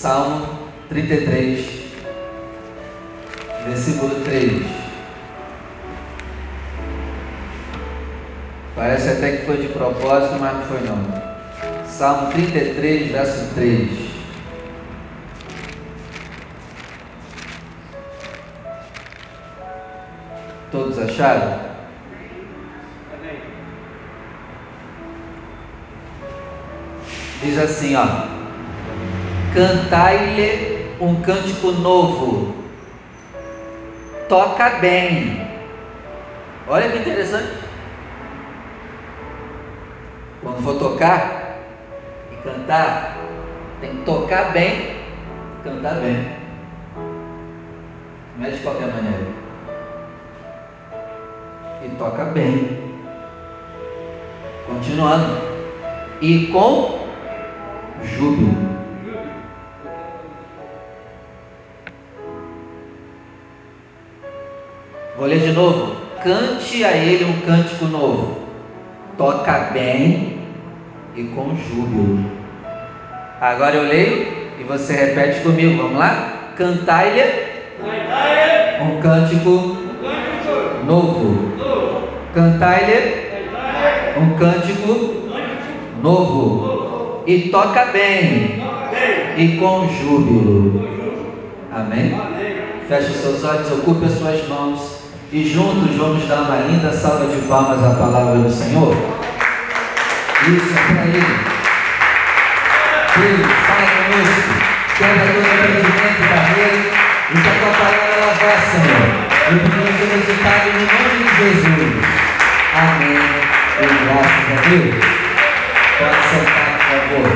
Salmo 33, versículo 3. Parece até que foi de propósito, mas não foi não. Salmo 33, verso 3. Todos acharam? Diz assim, ó: Cantai-lhe um cântico novo. Toca bem. Olha que interessante. Quando for tocar e cantar, tem que tocar bem, cantar bem. Não é de qualquer maneira. E toca bem. Continuando. E com júbilo. Vou ler de novo. Cante a ele um cântico novo. Toca bem e com júbilo. Agora eu leio e você repete comigo. Vamos lá? Cantai-lhe um cântico novo. Cantai-lhe um cântico novo. E toca bem e com júbilo. Amém? Feche os seus olhos, ocupe as suas mãos e juntos vamos dar uma linda salva de palmas à palavra do Senhor. Isso é para Ele. Deus, fala conosco. Quebra todo impedimento e barreira e que a tua palavra ela vá, Senhor. E produza resultado no nome de Jesus. Amém. E graças a Deus. Pode sentar, por favor.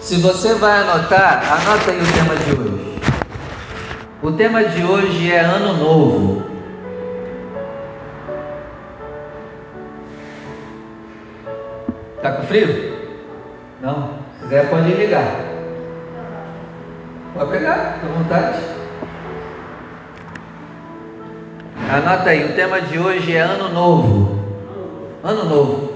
Se você vai anotar, anota aí o tema de hoje. O tema de hoje é Ano Novo. Tá com frio? Não? Se quiser pode ligar. Pode pegar, à vontade. Anota aí, o tema de hoje é Ano Novo. Ano Novo.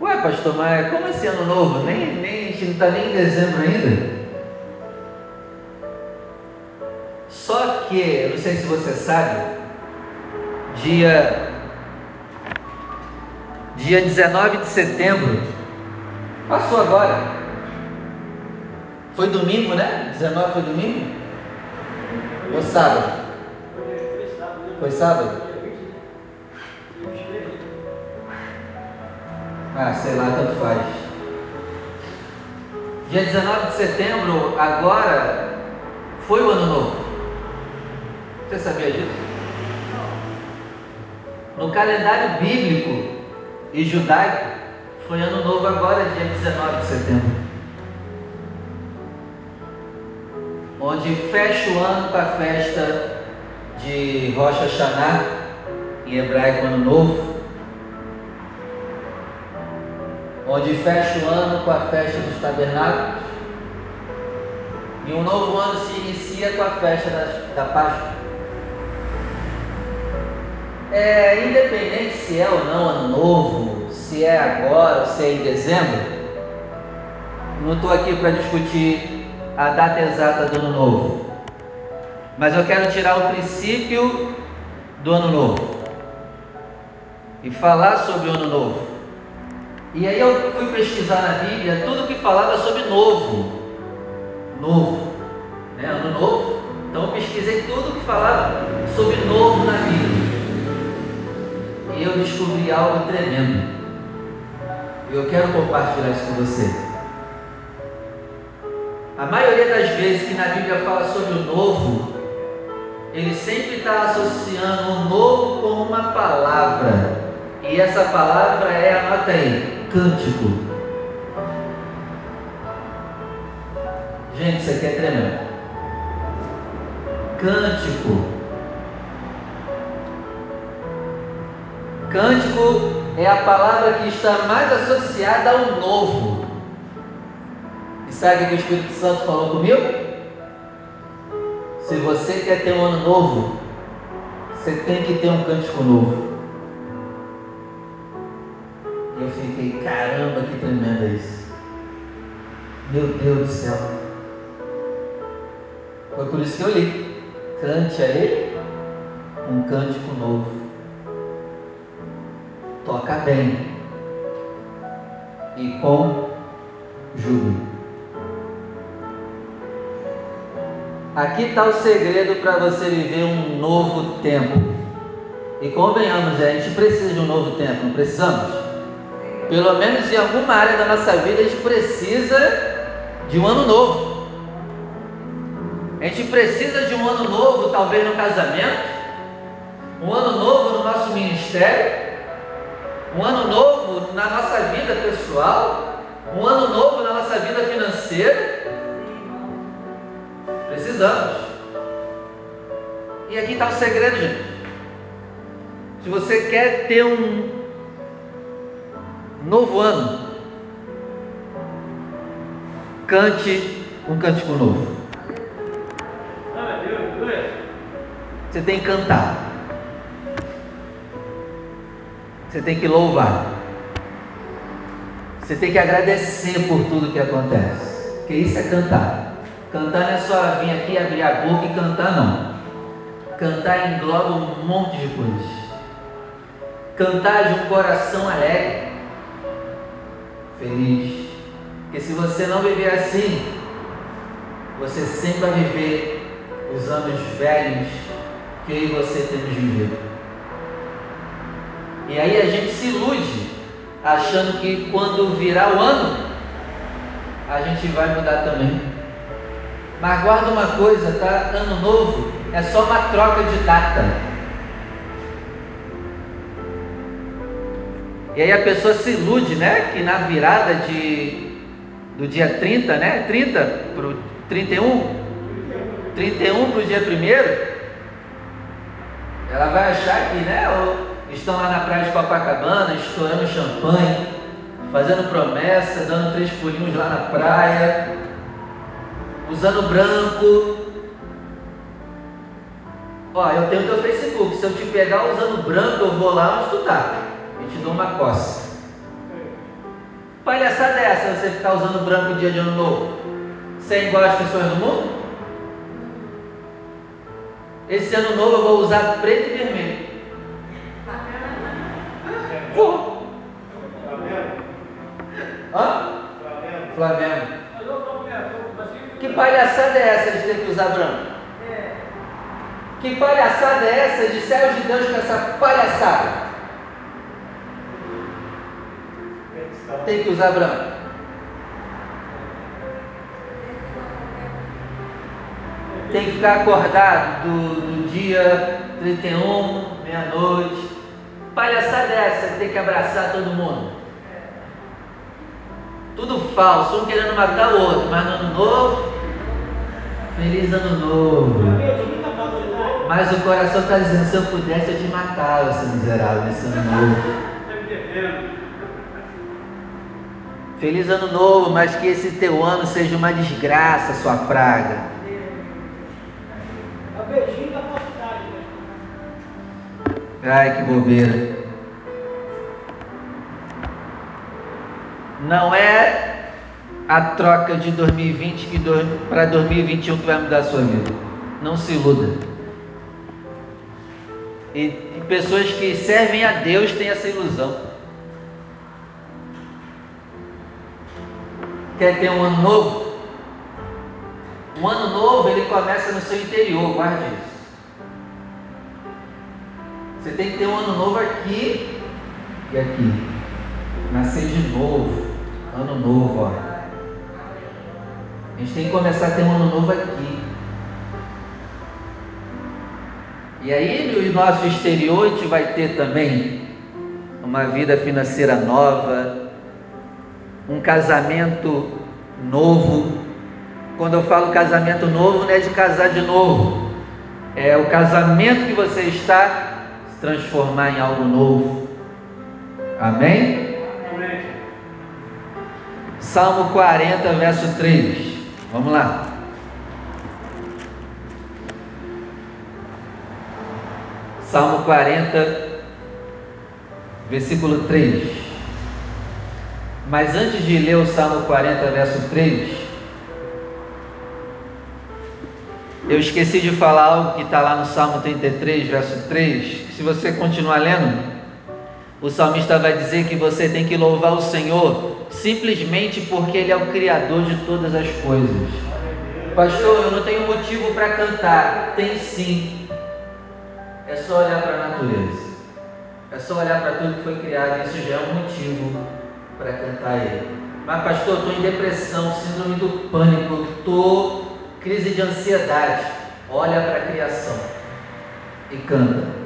Ué, pastor, mas como assim Ano Novo? Nem, nem, a gente não está nem em dezembro ainda. Só que, eu não sei se você sabe, dia, dia 19 de setembro, passou agora. Foi domingo, né? 19 foi domingo? Ou sábado? Foi sábado? Ah, sei lá, tanto faz. Dia 19 de setembro, agora, foi o ano novo. Você sabia disso? No calendário bíblico e judaico, foi ano novo agora, dia 19 de setembro. Onde fecha o ano com a festa de Rosh Hashanah, em hebraico ano novo. Onde fecha o ano com a festa dos tabernáculos. E um novo ano se inicia com a festa da, da Páscoa. É, independente se é ou não ano novo, se é agora ou se é em dezembro, não estou aqui para discutir a data exata do ano novo, mas eu quero tirar o princípio do ano novo e falar sobre o ano novo. E aí eu fui pesquisar na Bíblia tudo que falava sobre novo, novo, né? ano novo. Então eu pesquisei tudo que falava sobre novo na eu descobri algo tremendo. E eu quero compartilhar isso com você. A maioria das vezes que na Bíblia fala sobre o novo, ele sempre está associando o novo com uma palavra. E essa palavra é, anota aí, cântico. Gente, isso aqui é tremendo. Cântico. Cântico é a palavra que está mais associada ao novo. E sabe o que o Espírito Santo falou comigo? Se você quer ter um ano novo, você tem que ter um cântico novo. Eu fiquei, caramba, que tremendo é isso. Meu Deus do céu. Foi por isso que eu li. Cante a ele um cântico novo. Toca bem e com júbilo. Aqui está o segredo para você viver um novo tempo. E convenhamos, a gente precisa de um novo tempo, não precisamos? Pelo menos em alguma área da nossa vida a gente precisa de um ano novo. A gente precisa de um ano novo, talvez no casamento, um ano novo no nosso ministério, um ano novo na nossa vida pessoal, um ano novo na nossa vida financeira. Precisamos. E aqui está o segredo, gente. Se você quer ter um novo ano, cante um cântico novo. Você tem que cantar. Você tem que louvar. Você tem que agradecer por tudo que acontece. Porque isso é cantar. Cantar não é só vir aqui, abrir a boca e cantar, não. Cantar engloba um monte de coisas. Cantar de um coração alegre, feliz. Porque se você não viver assim, você sempre vai viver os anos velhos que eu e você temos vivido. E aí a gente se ilude, achando que quando virar o ano, a gente vai mudar também. Mas guarda uma coisa, tá? Ano novo é só uma troca de data. E aí a pessoa se ilude, né? Que na virada de, do dia 30, né? 30 para o 31, 31 para o dia 1 ela vai achar que, né? Estão lá na praia de Copacabana, estourando champanhe, fazendo promessa, dando três pulinhos lá na praia, usando branco. Ó, eu tenho teu Facebook. Se eu te pegar usando branco, eu vou lá onde tu tá e te dou uma coça. Palhaçada é essa você ficar usando branco dia de ano novo? Você é igual às pessoas do mundo? Esse ano novo eu vou usar preto e vermelho. Vou. Hã? Flamengo. Flamengo. Que palhaçada é essa de ter que usar branco? Que palhaçada é essa de céus de Deus com essa palhaçada? Tem que usar branco. Tem que ficar acordado do, do dia 31, meia-noite. Palhaçada é essa, tem que abraçar todo mundo. Tudo falso, um querendo matar o outro, mas no ano novo, feliz ano novo. Mas o coração está dizendo, se eu pudesse eu te matava, seu miserável, nesse ano novo. Feliz ano novo, mas que esse teu ano seja uma desgraça, sua praga. Ai, que bobeira. Não é a troca de 2020 que para 2021 que vai mudar a sua vida. Não se iluda. E, e pessoas que servem a Deus têm essa ilusão. Quer ter um ano novo? Um ano novo ele começa no seu interior, guarde isso. Você tem que ter um ano novo aqui e aqui. Nascer de novo. Ano novo, ó. A gente tem que começar a ter um ano novo aqui. E aí no nosso exterior a gente vai ter também uma vida financeira nova, um casamento novo. Quando eu falo casamento novo, não é de casar de novo. É o casamento que você está se transformar em algo novo. Amém? Salmo 40, verso 3. Vamos lá. Salmo 40, versículo 3. Mas antes de ler o Salmo 40, verso 3, eu esqueci de falar algo que está lá no Salmo 33, verso 3. Se você continuar lendo, o salmista vai dizer que você tem que louvar o Senhor simplesmente porque Ele é o Criador de todas as coisas. Pastor, eu não tenho motivo para cantar. Tem sim. É só olhar para a natureza. É só olhar para tudo que foi criado. Isso já é um motivo para cantar Ele. Mas, pastor, estou em depressão, síndrome do pânico, estou crise de ansiedade. Olha para a criação e canta.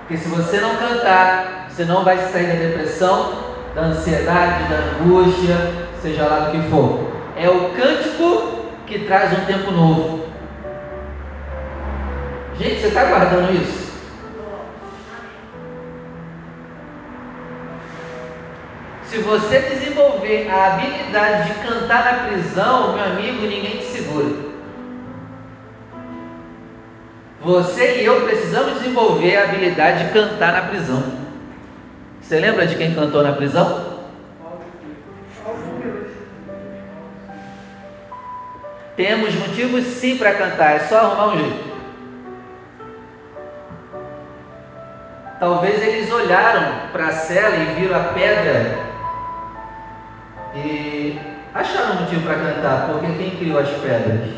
Porque se você não cantar, você não vai sair da depressão, da ansiedade, da angústia, seja lá do que for. É o cântico que traz um tempo novo. Gente, você está guardando isso? Se você desenvolver a habilidade de cantar na prisão, meu amigo, ninguém te segura. Você e eu precisamos desenvolver a habilidade de cantar na prisão. Você lembra de quem cantou na prisão? Temos motivos sim para cantar, é só arrumar um jeito. Talvez eles olharam para a cela e viram a pedra e acharam motivo para cantar, porque quem criou as pedras?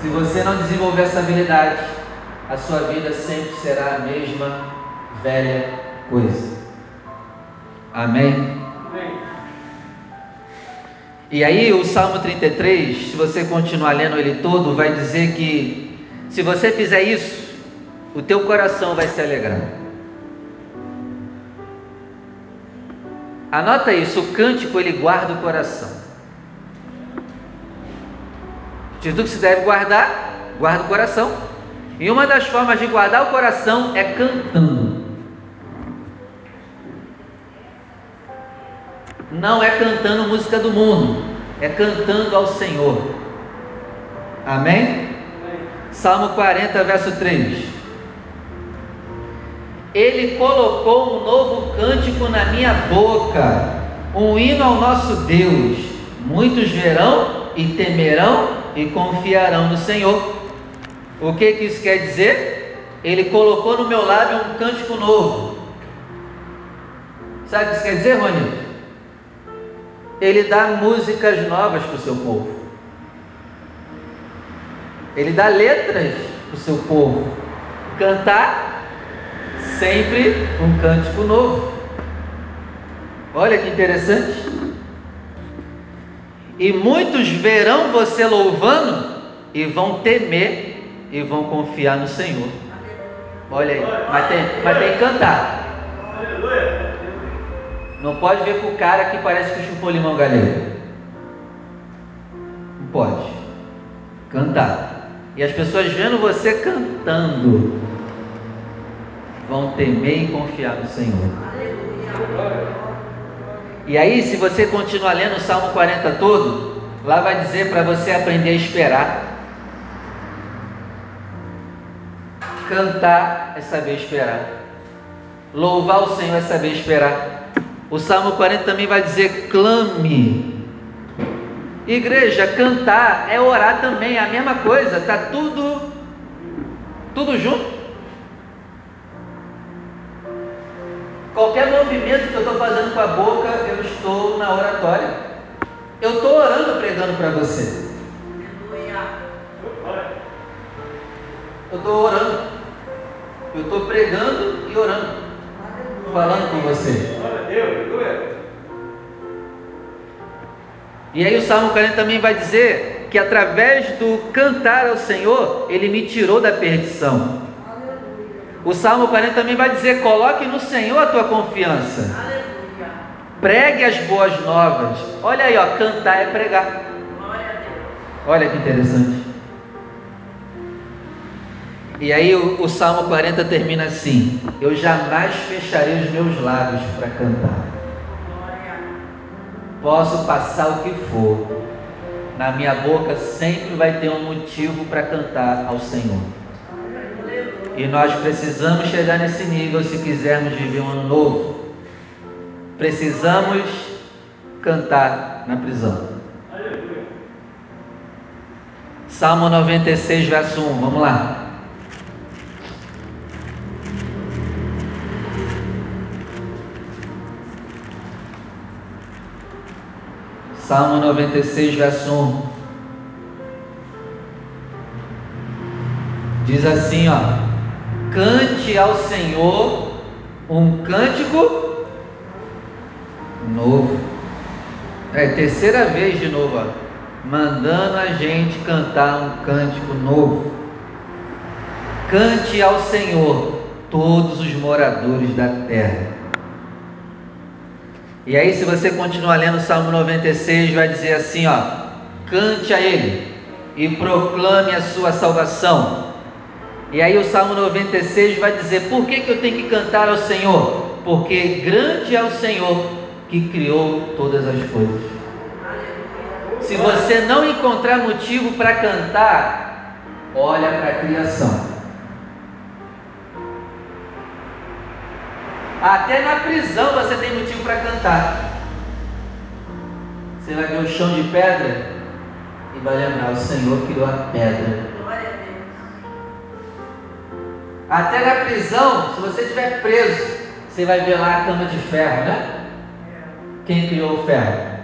Se você não desenvolver essa habilidade, a sua vida sempre será a mesma velha coisa. Amém? E aí o Salmo 33, se você continuar lendo ele todo, vai dizer que se você fizer isso, o teu coração vai se alegrar. Anota isso, o cântico ele guarda o coração. De tudo que se deve guardar, guarda o coração. E uma das formas de guardar o coração é cantando. não é cantando música do mundo, é cantando ao Senhor. Amém? Salmo 40, verso 3. Ele colocou um novo cântico na minha boca, um hino ao nosso Deus. Muitos verão e temerão e confiarão no Senhor. O que, que isso quer dizer? Ele colocou no meu lábio um cântico novo. Sabe o que isso quer dizer, Rony? Ele dá músicas novas para o seu povo. Ele dá letras para o seu povo. Cantar sempre um cântico novo. Olha que interessante. E muitos verão você louvando e vão temer e vão confiar no Senhor. Olha aí, mas tem, mas tem que cantar. Não pode ver com o cara que parece que chupou limão galego. Não pode. Cantar. E as pessoas vendo você cantando vão temer e confiar no Senhor. E aí, se você continuar lendo o Salmo 40 todo, lá vai dizer para você aprender a esperar. Cantar é saber esperar. Louvar o Senhor é saber esperar. O Salmo 40 também vai dizer: clame. Igreja, cantar é orar também, é a mesma coisa, está tudo, tudo junto. Qualquer movimento que eu estou fazendo com a boca, eu estou na oratória. Eu estou orando, pregando para você. Eu estou orando. Eu estou pregando e orando falando com você. E aí o Salmo 40 também vai dizer que através do cantar ao Senhor, Ele me tirou da perdição. O Salmo 40 também vai dizer: coloque no Senhor a tua confiança. Pregue as boas novas. Olha aí, ó, cantar é pregar. Olha que interessante. E aí o, o Salmo 40 termina assim: Eu jamais fecharei os meus lábios para cantar. Posso passar o que for, na minha boca sempre vai ter um motivo para cantar ao Senhor. E nós precisamos chegar nesse nível se quisermos viver um ano novo. Precisamos cantar na prisão. Salmo 96, verso 1, vamos lá. Salmo 96, verso 1. Diz assim, ó: Cante ao Senhor um cântico novo. É terceira vez de novo, ó, mandando a gente cantar um cântico novo. Cante ao Senhor todos os moradores da terra. E aí, se você continuar lendo o Salmo 96, vai dizer assim: ó, cante a Ele e proclame a sua salvação. E aí, o Salmo 96 vai dizer: por que, que eu tenho que cantar ao Senhor? Porque grande é o Senhor que criou todas as coisas. Se você não encontrar motivo para cantar, olha para a criação. Até na prisão você tem motivo para cantar. Você vai ver o chão de pedra e vai lembrar: o Senhor criou a pedra. Até na prisão, se você estiver preso, você vai ver lá a cama de ferro, né? Quem criou o ferro?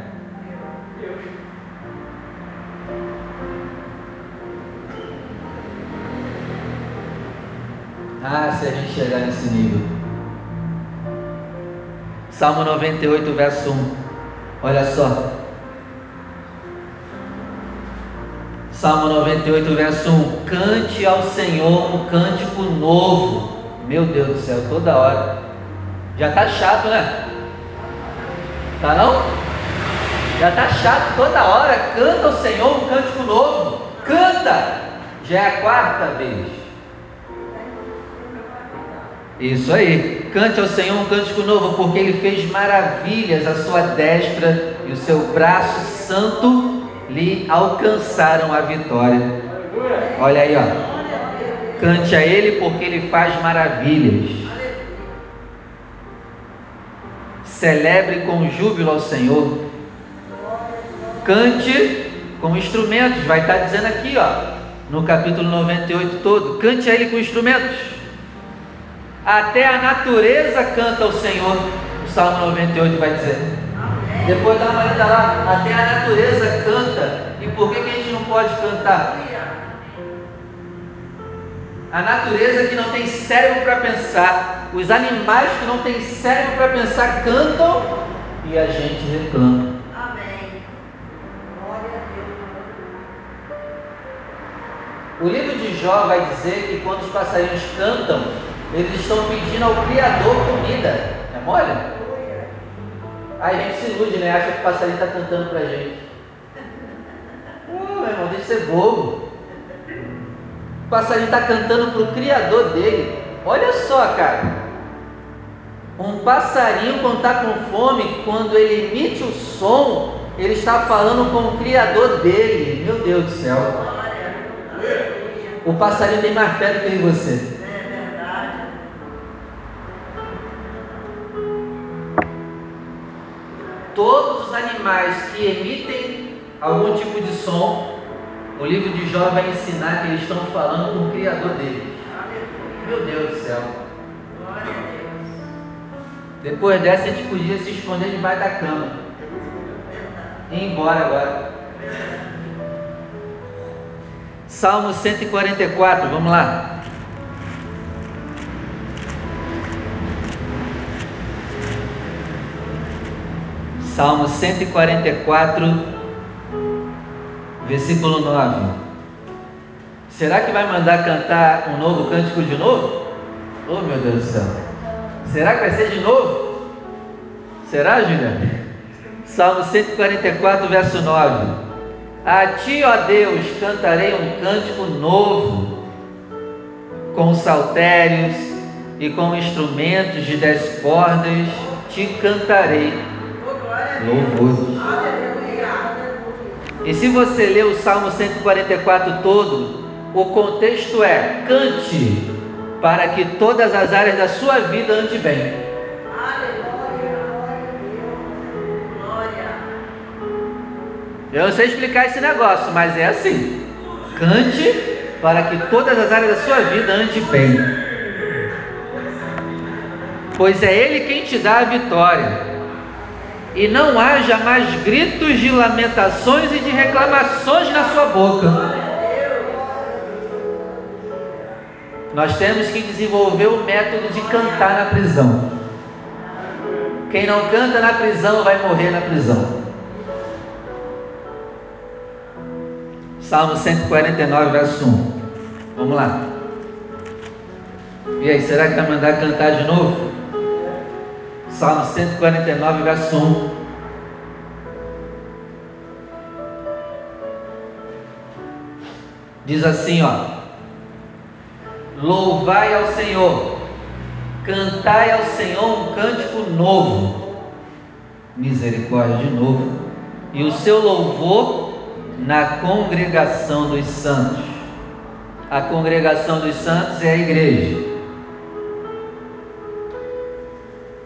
Ah, se a gente chegar nesse nível. Salmo 98, verso 1. Olha só. Salmo 98, verso 1. Cante ao Senhor um cântico novo. Meu Deus do céu, toda hora. Já tá chato, né? Tá não? Já tá chato toda hora. Canta ao Senhor um cântico novo. Canta! Já é a quarta vez. Isso aí. Cante ao Senhor um cântico novo, porque Ele fez maravilhas, a sua destra e o seu braço santo lhe alcançaram a vitória. Olha aí, ó. Cante a Ele, porque Ele faz maravilhas. Celebre com júbilo ao Senhor. Cante com instrumentos, vai estar dizendo aqui, ó, no capítulo 98 todo. Cante a Ele com instrumentos. Até a natureza canta ao Senhor. O Salmo 98 vai dizer. Depois dá uma olhada lá. Até a natureza canta. E por que, que a gente não pode cantar? A natureza que não tem cérebro para pensar, os animais que não têm cérebro para pensar cantam e a gente reclama. Amém. Glória a Deus. O livro de Jó vai dizer que quando os passarinhos cantam, eles estão pedindo ao Criador comida. É mole? Aí a gente se ilude, né? Acha que o passarinho está cantando pra gente. Pô, meu irmão, deixa de ser bobo. O passarinho está cantando para o Criador dele. Olha só, cara. Um passarinho, quando está com fome, quando ele emite o som, ele está falando com o Criador dele. Meu Deus do céu. O passarinho tem mais fé do que você. Todos os animais que emitem algum tipo de som, o livro de Jó vai ensinar que eles estão falando com o Criador deles. Meu Deus do céu. Depois dessa, a gente podia se esconder debaixo da cama. E ir embora agora. Salmo 144, vamos lá. Salmo 144, versículo 9. Será que vai mandar cantar um novo cântico de novo? Oh meu Deus do céu. Será que vai ser de novo? Será, Julia? Salmo 144, verso 9. A ti, ó Deus, cantarei um cântico novo, com saltérios e com instrumentos de dez cordas, te cantarei louvores. E se você ler o Salmo 144 todo, o contexto é: cante para que todas as áreas da sua vida ande bem. Eu não sei explicar esse negócio, mas é assim. Cante para que todas as áreas da sua vida ande bem. Pois é Ele quem te dá a vitória. E não haja mais gritos de lamentações e de reclamações na sua boca. Nós temos que desenvolver o método de cantar na prisão. Quem não canta na prisão vai morrer na prisão. Salmo 149, verso 1. Vamos lá. E aí, será que vai mandar cantar de novo? Salmo 149, verso 1. Diz assim, ó: Louvai ao Senhor, cantai ao Senhor um cântico novo, misericórdia de novo, e o seu louvor na congregação dos santos. A congregação dos santos é a igreja.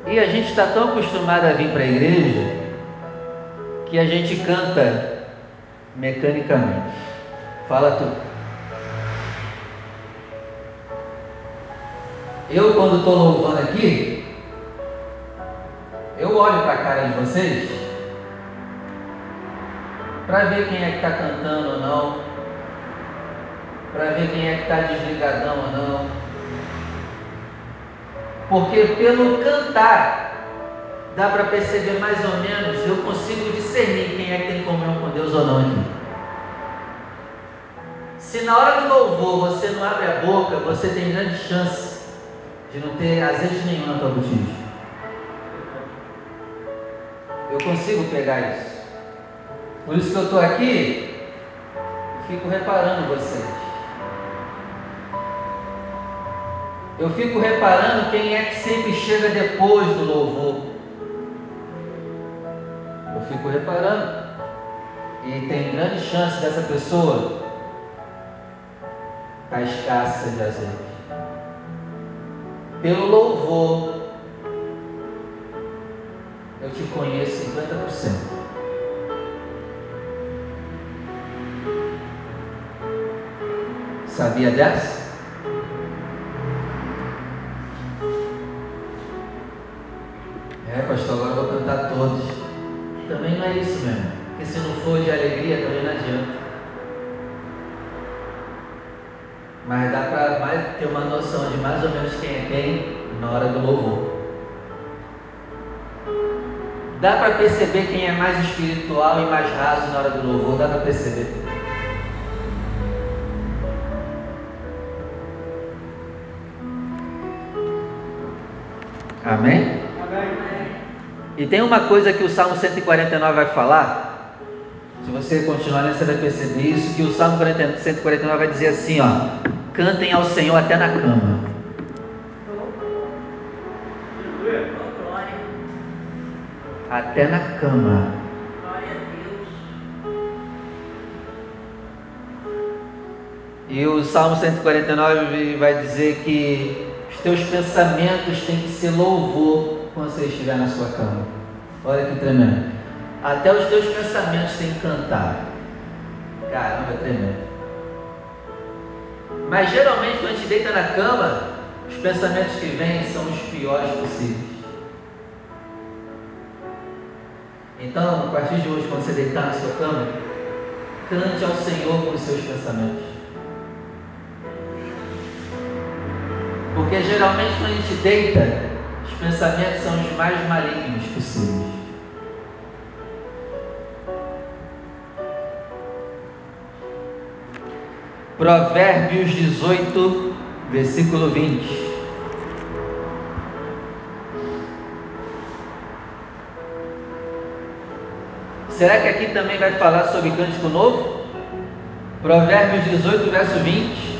E a gente está tão acostumado a vir para a igreja que a gente canta mecanicamente. Fala tu. Eu, quando estou louvando aqui, eu olho para a cara de vocês para ver quem é que está cantando ou não, para ver quem é que está desligadão ou não. Porque pelo cantar dá para perceber mais ou menos, eu consigo discernir quem é que tem comunhão com Deus ou não aqui. Se na hora do louvor você não abre a boca, você tem grande chance de não ter azeite nenhum na tua botija. Eu consigo pegar isso. Por isso que eu estou aqui e fico reparando vocês. Eu fico reparando quem é que sempre chega depois do louvor. Eu fico reparando. E tem grande chance dessa pessoa estar tá escassa de azeite pelo louvor, eu te conheço 50%. Sabia dessa? Ou menos quem é quem na hora do louvor. Dá para perceber quem é mais espiritual e mais raso na hora do louvor, dá para perceber. Amém? Amém? E tem uma coisa que o Salmo 149 vai falar. Se você continuar lendo, você vai perceber isso, que o Salmo 149 vai dizer assim, ó. Cantem ao Senhor até na cama. Até na cama. E o Salmo 149 vai dizer que os teus pensamentos têm que ser louvor quando você estiver na sua cama. Olha que tremendo. Até os teus pensamentos têm que cantar. Caramba, é tremendo. Mas geralmente quando a gente deita na cama, os pensamentos que vêm são os piores possíveis. Então, a partir de hoje, quando você deitar na sua cama, cante ao Senhor com os seus pensamentos. Porque geralmente quando a gente deita, os pensamentos são os mais malignos possíveis. Provérbios 18, versículo 20. Será que aqui também vai falar sobre cântico novo? Provérbios 18, verso 20.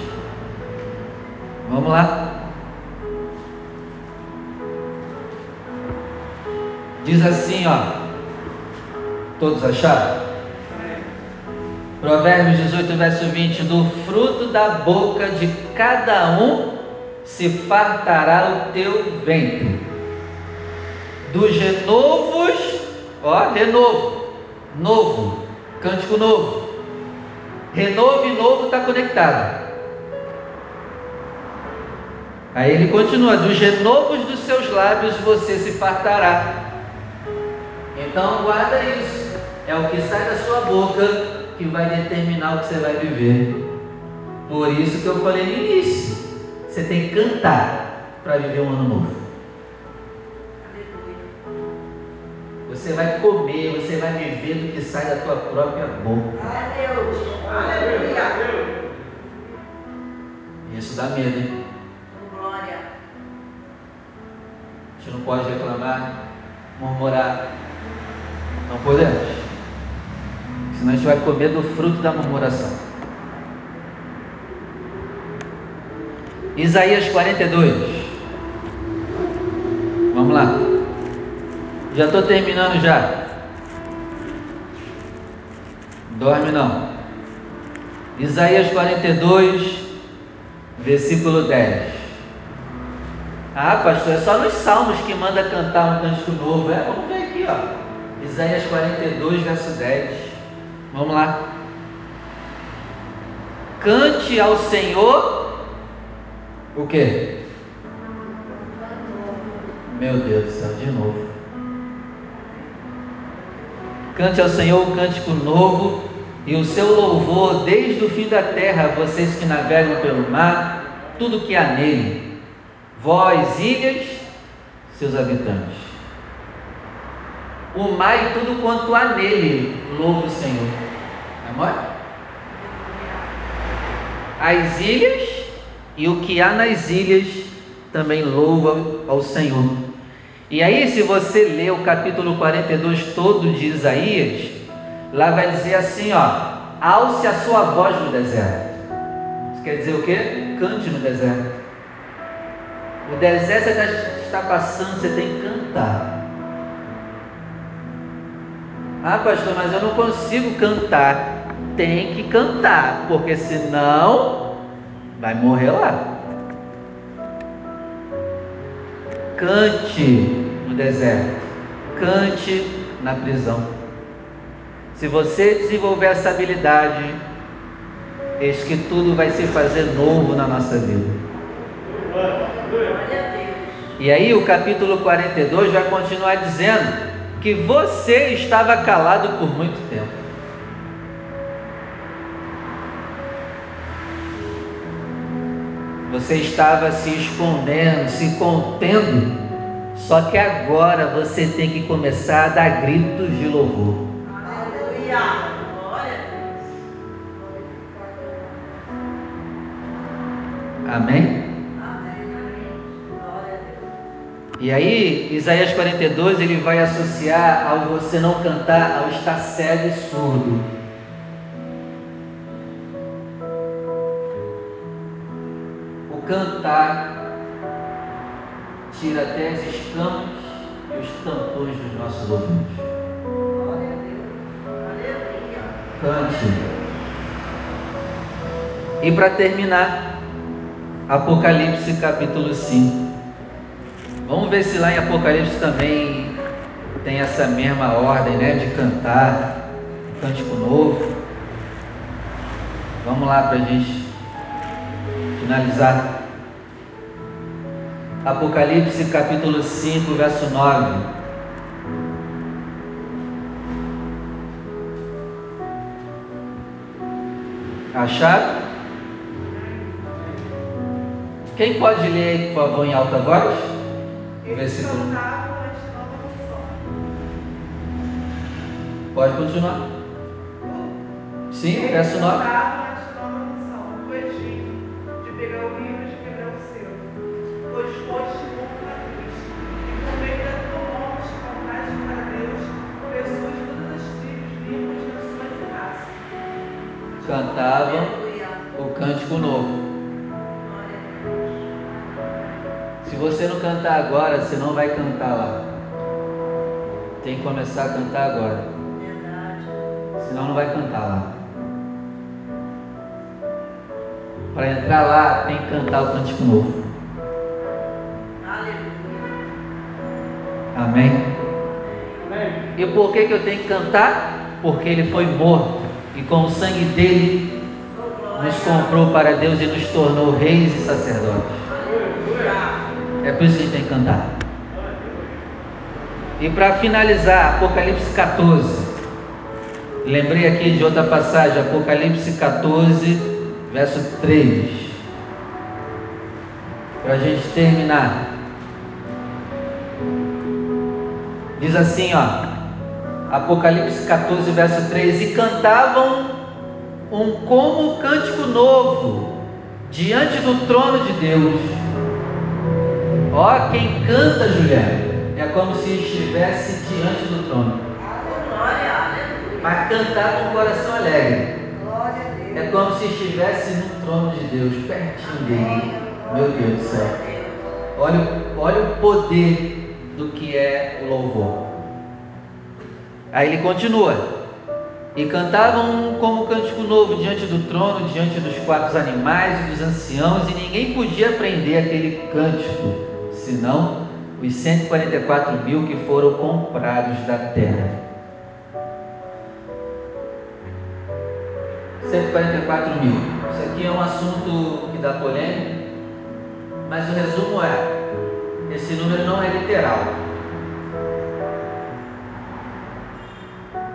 Vamos lá. Diz assim, ó. Todos acharam? Provérbios 18, verso 20: Do fruto da boca de cada um se fartará o teu ventre. Dos renovos, ó, renovo, novo, cântico novo. Renovo e novo está conectado. Aí ele continua: dos renovos dos seus lábios você se fartará. Então guarda isso. É o que sai da sua boca que vai determinar o que você vai viver. Por isso que eu falei no início. Você tem que cantar para viver um ano novo. Você vai comer, você vai viver do que sai da tua própria boca. Aleluia. Isso dá medo, hein? Glória. A gente não pode reclamar, murmurar. Não podemos. Senão a gente vai comer do fruto da murmuração. Isaías 42. Vamos lá. Já estou terminando já. Dorme não. Isaías 42, versículo 10. Ah, pastor, é só nos salmos que manda cantar um cântico novo. É, vamos ver aqui, ó. Isaías 42, verso 10. Vamos lá. Cante ao Senhor o quê? Meu Deus do céu, de novo. Cante ao Senhor um cântico novo e o seu louvor desde o fim da terra, vocês que navegam pelo mar, tudo que há nele, vós, ilhas, seus habitantes. O mar e tudo quanto há nele, louve o Senhor. Amor? As ilhas e o que há nas ilhas também louva ao Senhor. E aí, se você ler o capítulo 42 todo de Isaías, lá vai dizer assim: ó, alce a sua voz no deserto. Isso quer dizer o quê? Cante no deserto. O deserto você está passando, você tem que cantar. Ah, pastor, mas eu não consigo cantar. Tem que cantar, porque senão vai morrer lá. Cante no deserto, cante na prisão. Se você desenvolver essa habilidade, eis que tudo vai se fazer novo na nossa vida. E aí o capítulo 42 vai continuar dizendo que você estava calado por muito tempo. Você estava se escondendo, se contendo. Só que agora você tem que começar a dar gritos de louvor. Aleluia! Glória a Deus. Amém? E aí, Isaías 42, ele vai associar ao você não cantar, ao estar cego e surdo. Cantar tira até as escamas e os tampões dos nossos ouvidos. Cante. E para terminar, Apocalipse capítulo 5. Vamos ver se lá em Apocalipse também tem essa mesma ordem, né, de cantar cântico novo. Vamos lá para a gente finalizar. Apocalipse capítulo 5, verso 9. Acharam? Quem pode ler por favor, em alta voz? O versículo. Pode continuar. Sim, verso 9. Cantavam o cântico novo. Se você não cantar agora, você não vai cantar lá. Tem que começar a cantar agora. Senão não vai cantar lá. Para entrar lá, tem que cantar o cântico novo. Amém? E por que, que eu tenho que cantar? Porque ele foi morto e com o sangue dele nos comprou para Deus e nos tornou reis e sacerdotes. É por isso que a gente tem que cantar. E para finalizar, Apocalipse 14. Lembrei aqui de outra passagem, Apocalipse 14, verso 3. Para a gente terminar. Diz assim, ó. Apocalipse 14, verso 3: E cantavam um como cântico novo diante do trono de Deus. Ó, quem canta, Juliana, é como se estivesse diante do trono. Mas cantar com o coração alegre. É como se estivesse no trono de Deus, pertinho dele. Meu Deus do céu. Olha, olha o poder do que é o louvor. Aí ele continua. E cantavam como cântico novo diante do trono, diante dos quatro animais e dos anciãos, e ninguém podia aprender aquele cântico, senão os 144 mil que foram comprados da terra. 144 mil. Isso aqui é um assunto que dá polêmica, mas o resumo é: esse número não é literal.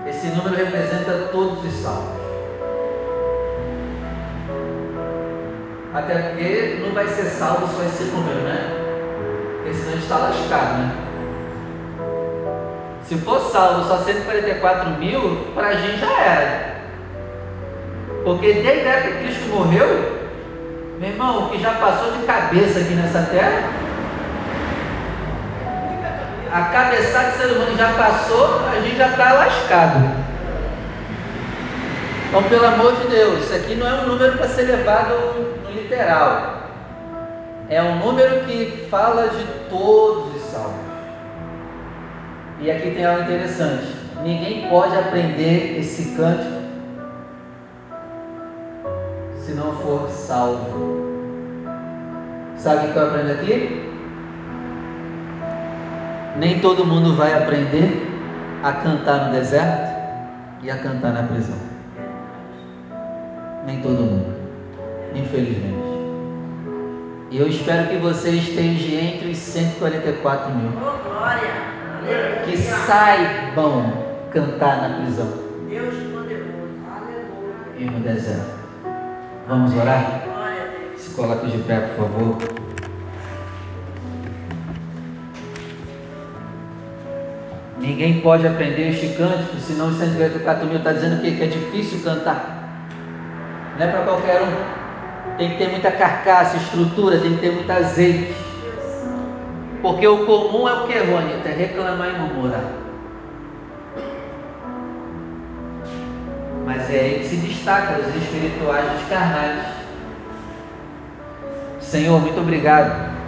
Esse número representa todos os salvos. Até porque não vai ser salvo só esse número, né? Porque senão a gente está lascado, né? Se for salvo só 144 mil, para a gente já era. Porque desde a época que Cristo morreu, meu irmão, o que já passou de cabeça aqui nessa terra, a cabeçada do ser humano já passou, a gente já está lascado. Então, pelo amor de Deus, isso aqui não é um número para ser levado no literal. É um número que fala de todos os salmos. E aqui tem algo interessante. Ninguém pode aprender esse cântico se não for salvo. Sabe o que eu aprendo aqui? Nem todo mundo vai aprender a cantar no deserto e a cantar na prisão. Nem todo mundo, infelizmente. E eu espero que você esteja entre os 144 mil. Que saibam cantar na prisão. Deus. E no deserto. Vamos orar? Se coloque de pé, por favor. Ninguém pode aprender este cântico, senão os 144 mil está dizendo que, que é difícil cantar. Não é para qualquer um. Tem que ter muita carcaça, estrutura, tem que ter muito azeite. Porque o comum é o que, Rony? É reclamar e murmurar. Mas é aí que se destaca os espirituais dos carnais. Senhor, muito obrigado